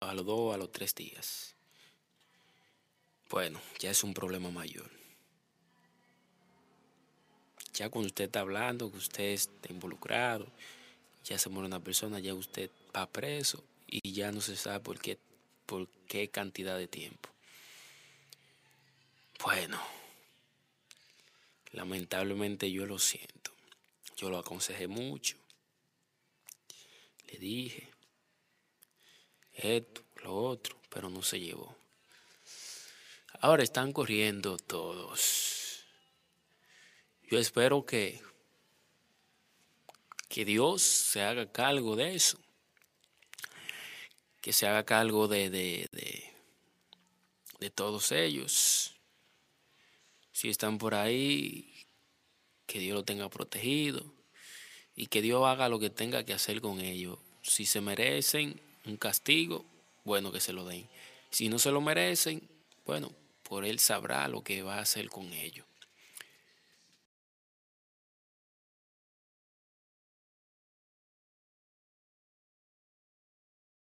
a los dos, a los tres días. Bueno, ya es un problema mayor. Ya cuando usted está hablando, que usted está involucrado, ya se muere una persona, ya usted va preso y ya no se sabe por qué, por qué cantidad de tiempo. Bueno, lamentablemente yo lo siento. Yo lo aconsejé mucho. Le dije esto, lo otro, pero no se llevó. Ahora están corriendo todos. Yo espero que, que Dios se haga cargo de eso. Que se haga cargo de, de, de, de todos ellos. Si están por ahí, que Dios lo tenga protegido y que Dios haga lo que tenga que hacer con ellos. Si se merecen un castigo, bueno que se lo den. Si no se lo merecen, bueno, por él sabrá lo que va a hacer con ellos.